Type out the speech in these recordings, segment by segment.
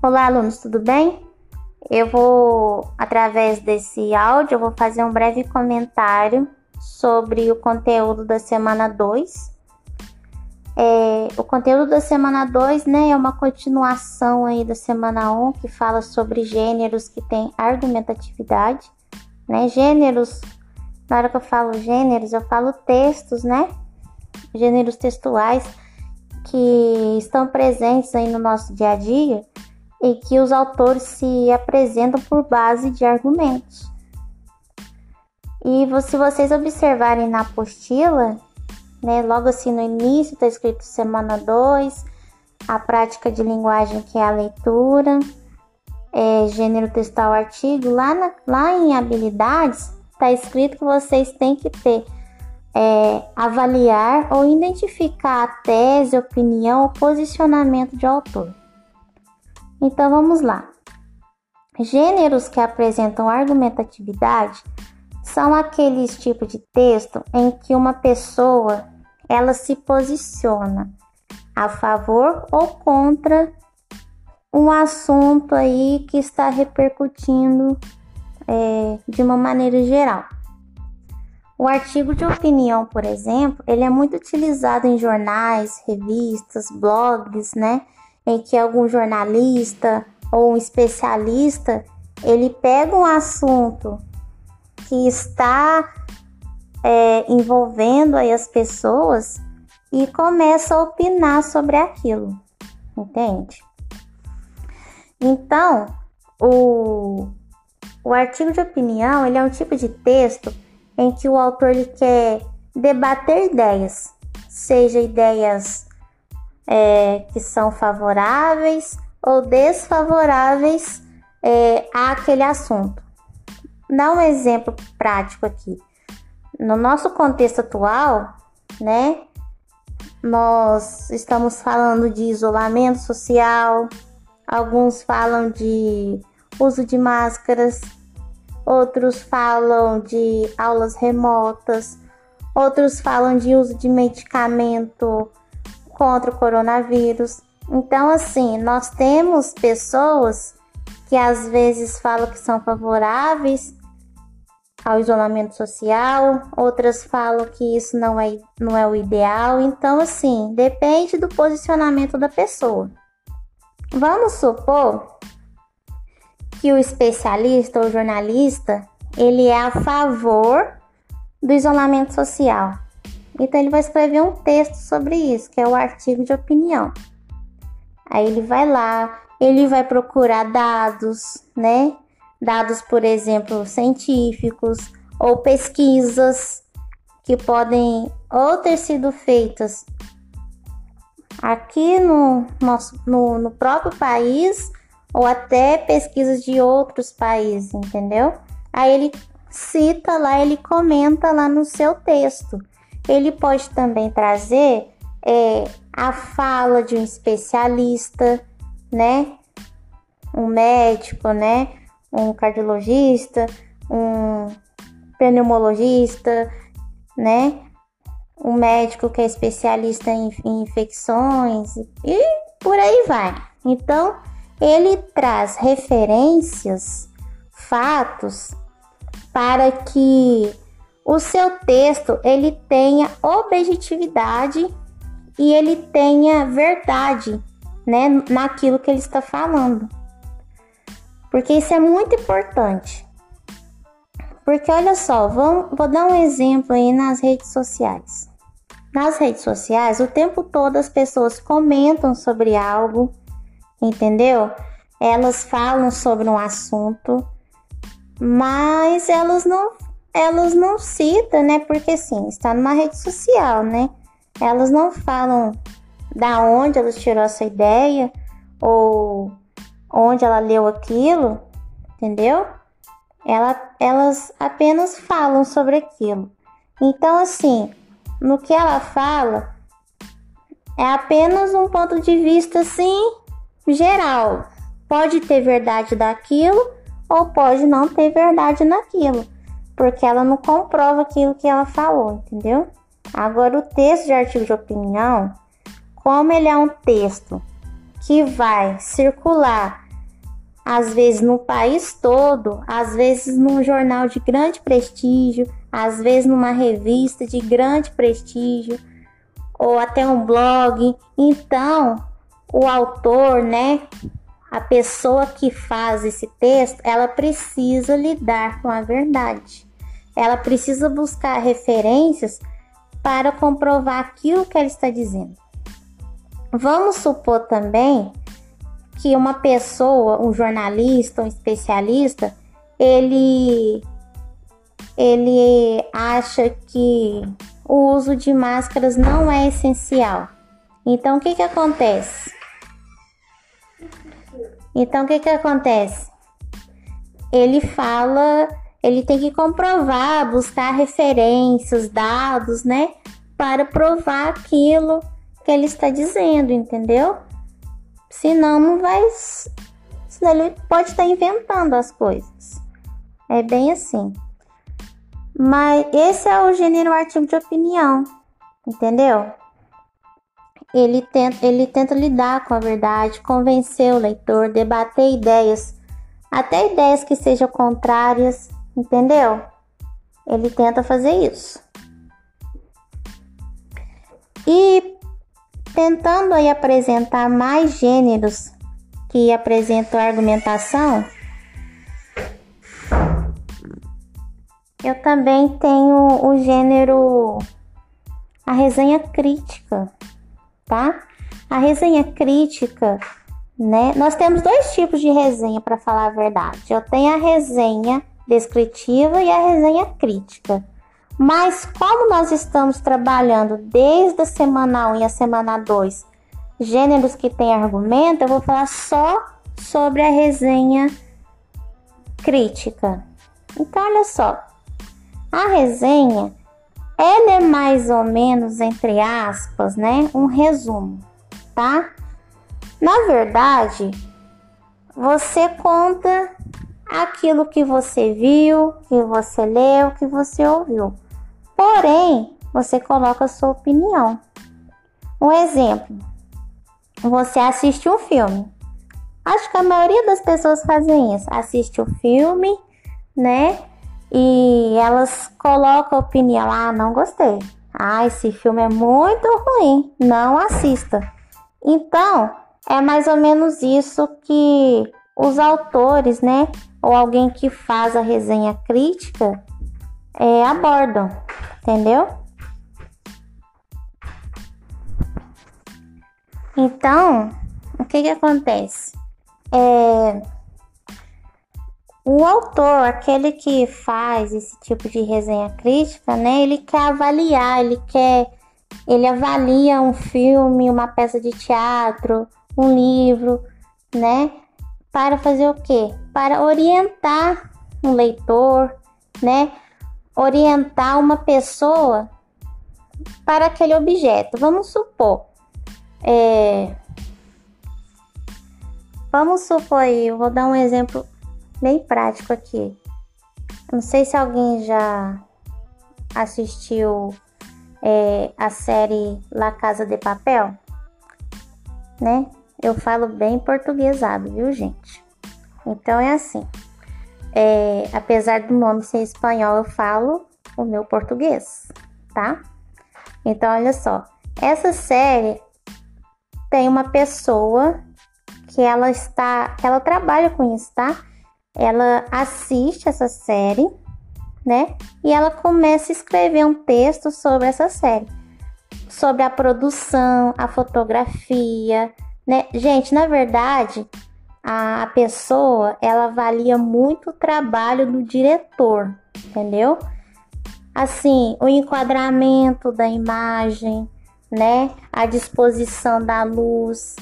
Olá, alunos, tudo bem? Eu vou, através desse áudio, eu vou fazer um breve comentário sobre o conteúdo da semana 2. É, o conteúdo da semana 2 né, é uma continuação aí da semana 1, um, que fala sobre gêneros que têm argumentatividade. Né? Gêneros, na hora que eu falo gêneros, eu falo textos, né? Gêneros textuais que estão presentes aí no nosso dia a dia e que os autores se apresentam por base de argumentos. E se vocês observarem na apostila, né, logo assim no início está escrito semana 2, a prática de linguagem que é a leitura, é, gênero textual artigo, lá, na, lá em habilidades está escrito que vocês têm que ter é, avaliar ou identificar a tese, opinião ou posicionamento de autor. Então vamos lá. Gêneros que apresentam argumentatividade são aqueles tipos de texto em que uma pessoa ela se posiciona a favor ou contra um assunto aí que está repercutindo é, de uma maneira geral. O artigo de opinião, por exemplo, ele é muito utilizado em jornais, revistas, blogs, né? Em que algum jornalista ou um especialista ele pega um assunto que está é, envolvendo aí as pessoas e começa a opinar sobre aquilo, entende? Então, o, o artigo de opinião ele é um tipo de texto em que o autor ele quer debater ideias, seja ideias é, que são favoráveis ou desfavoráveis é, àquele assunto. Dá um exemplo prático aqui. No nosso contexto atual, né, nós estamos falando de isolamento social, alguns falam de uso de máscaras, outros falam de aulas remotas, outros falam de uso de medicamento contra o coronavírus. Então, assim, nós temos pessoas que às vezes falam que são favoráveis ao isolamento social, outras falam que isso não é, não é o ideal. Então, assim, depende do posicionamento da pessoa. Vamos supor que o especialista ou jornalista ele é a favor do isolamento social. Então ele vai escrever um texto sobre isso, que é o artigo de opinião. Aí ele vai lá, ele vai procurar dados, né? Dados, por exemplo, científicos ou pesquisas que podem ou ter sido feitas aqui no nosso no, no próprio país ou até pesquisas de outros países, entendeu? Aí ele cita lá, ele comenta lá no seu texto. Ele pode também trazer é, a fala de um especialista, né? Um médico, né? Um cardiologista, um pneumologista, né? Um médico que é especialista em, em infecções e por aí vai. Então, ele traz referências, fatos para que o seu texto ele tenha objetividade e ele tenha verdade, né, naquilo que ele está falando. Porque isso é muito importante. Porque olha só, vou dar um exemplo aí nas redes sociais. Nas redes sociais, o tempo todo as pessoas comentam sobre algo, entendeu? Elas falam sobre um assunto, mas elas não elas não citam, né? Porque sim, está numa rede social, né? Elas não falam da onde elas tirou essa ideia ou onde ela leu aquilo, entendeu? Ela, elas apenas falam sobre aquilo. Então, assim, no que ela fala, é apenas um ponto de vista, assim, geral. Pode ter verdade daquilo ou pode não ter verdade naquilo porque ela não comprova aquilo que ela falou, entendeu? Agora, o texto de artigo de opinião, como ele é um texto que vai circular às vezes no país todo, às vezes num jornal de grande prestígio, às vezes numa revista de grande prestígio, ou até um blog. Então, o autor, né, a pessoa que faz esse texto, ela precisa lidar com a verdade. Ela precisa buscar referências para comprovar aquilo que ela está dizendo. Vamos supor também que uma pessoa, um jornalista, um especialista, ele ele acha que o uso de máscaras não é essencial. Então o que que acontece? Então o que que acontece? Ele fala, ele tem que comprovar, buscar referências, dados, né, para provar aquilo que ele está dizendo, entendeu? Senão não vai. Senão ele pode estar inventando as coisas. É bem assim. Mas esse é o gênero artigo de opinião, entendeu? Ele tenta, ele tenta lidar com a verdade, convencer o leitor, debater ideias, até ideias que sejam contrárias, entendeu? Ele tenta fazer isso. E tentando aí apresentar mais gêneros que apresentam argumentação, eu também tenho o gênero a resenha crítica, tá? A resenha crítica, né? Nós temos dois tipos de resenha para falar a verdade. Eu tenho a resenha descritiva e a resenha crítica. Mas como nós estamos trabalhando desde a semana 1 e a semana 2, gêneros que têm argumento, eu vou falar só sobre a resenha crítica. Então, olha só. A resenha, ela é mais ou menos, entre aspas, né, um resumo, tá? Na verdade, você conta aquilo que você viu, que você leu, que você ouviu. Porém, você coloca a sua opinião. Um exemplo: você assiste um filme. Acho que a maioria das pessoas fazem isso. Assiste o filme, né? E elas colocam a opinião. Ah, não gostei. Ah, esse filme é muito ruim. Não assista. Então, é mais ou menos isso que os autores, né? Ou alguém que faz a resenha crítica é, abordam entendeu? Então, o que que acontece? É, o autor, aquele que faz esse tipo de resenha crítica, né? Ele quer avaliar, ele quer, ele avalia um filme, uma peça de teatro, um livro, né? Para fazer o quê? Para orientar um leitor, né? orientar uma pessoa para aquele objeto. Vamos supor, é, vamos supor aí, eu vou dar um exemplo bem prático aqui. Não sei se alguém já assistiu é, a série La Casa de Papel, né? Eu falo bem portuguesado, viu, gente? Então é assim. É, apesar do nome ser espanhol, eu falo o meu português, tá? Então, olha só. Essa série tem uma pessoa que ela está, que ela trabalha com isso, tá? Ela assiste essa série, né? E ela começa a escrever um texto sobre essa série, sobre a produção, a fotografia, né? Gente, na verdade, a pessoa ela avalia muito o trabalho do diretor, entendeu? Assim, o enquadramento da imagem, né? A disposição da luz,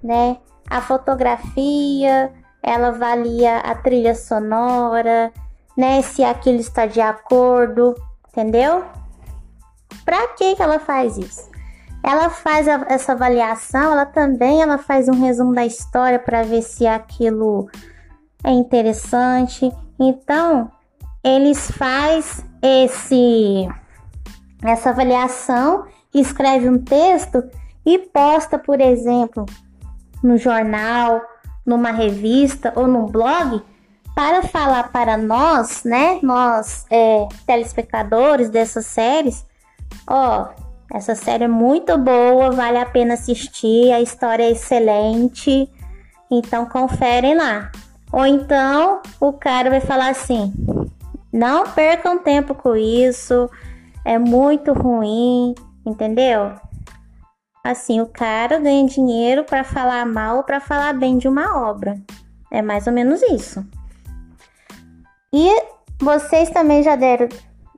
né? A fotografia, ela avalia a trilha sonora, né? Se aquilo está de acordo, entendeu? Para que que ela faz isso? Ela faz a, essa avaliação, ela também ela faz um resumo da história para ver se aquilo é interessante. Então, eles faz esse essa avaliação, escreve um texto e posta, por exemplo, no jornal, numa revista ou num blog para falar para nós, né, nós é, telespectadores dessas séries, ó, essa série é muito boa, vale a pena assistir, a história é excelente, então conferem lá. Ou então o cara vai falar assim: não percam tempo com isso, é muito ruim, entendeu? Assim, o cara ganha dinheiro para falar mal ou para falar bem de uma obra. É mais ou menos isso. E vocês também já deram,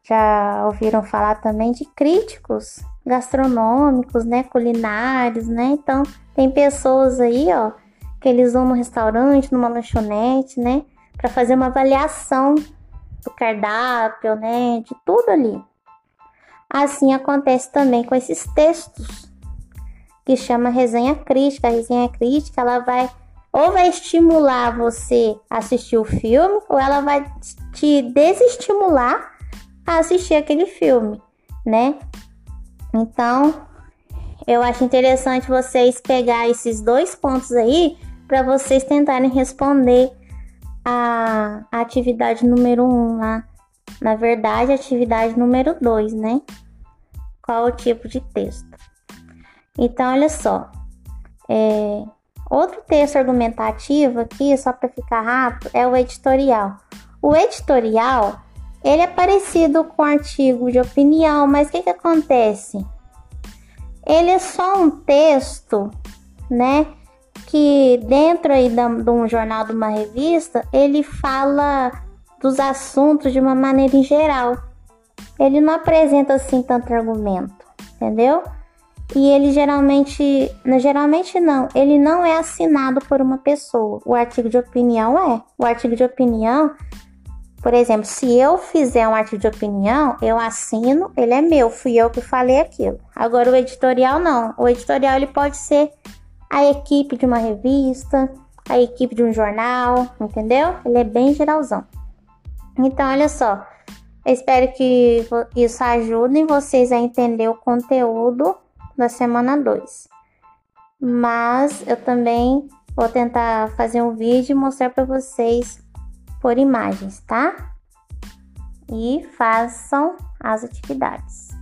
já ouviram falar também de críticos gastronômicos, né, culinários, né? Então, tem pessoas aí, ó, que eles vão no restaurante, numa lanchonete, né, para fazer uma avaliação do cardápio, né, de tudo ali. Assim acontece também com esses textos que chama resenha crítica. A resenha crítica, ela vai ou vai estimular você a assistir o filme, ou ela vai te desestimular a assistir aquele filme, né? Então, eu acho interessante vocês pegar esses dois pontos aí para vocês tentarem responder a, atividade número um lá. Na verdade, atividade número dois, né? Qual o tipo de texto? Então, olha só. É, outro texto argumentativo aqui, só para ficar rápido, é o editorial. O editorial ele é parecido com artigo de opinião, mas o que, que acontece? Ele é só um texto, né? Que dentro aí de um jornal, de uma revista, ele fala dos assuntos de uma maneira em geral. Ele não apresenta assim tanto argumento, entendeu? E ele geralmente, geralmente não, ele não é assinado por uma pessoa. O artigo de opinião é. O artigo de opinião por exemplo, se eu fizer um artigo de opinião, eu assino, ele é meu, fui eu que falei aquilo. Agora o editorial não. O editorial ele pode ser a equipe de uma revista, a equipe de um jornal, entendeu? Ele é bem geralzão. Então, olha só. Eu espero que isso ajude vocês a entender o conteúdo da semana 2. Mas eu também vou tentar fazer um vídeo e mostrar para vocês por imagens, tá? E façam as atividades.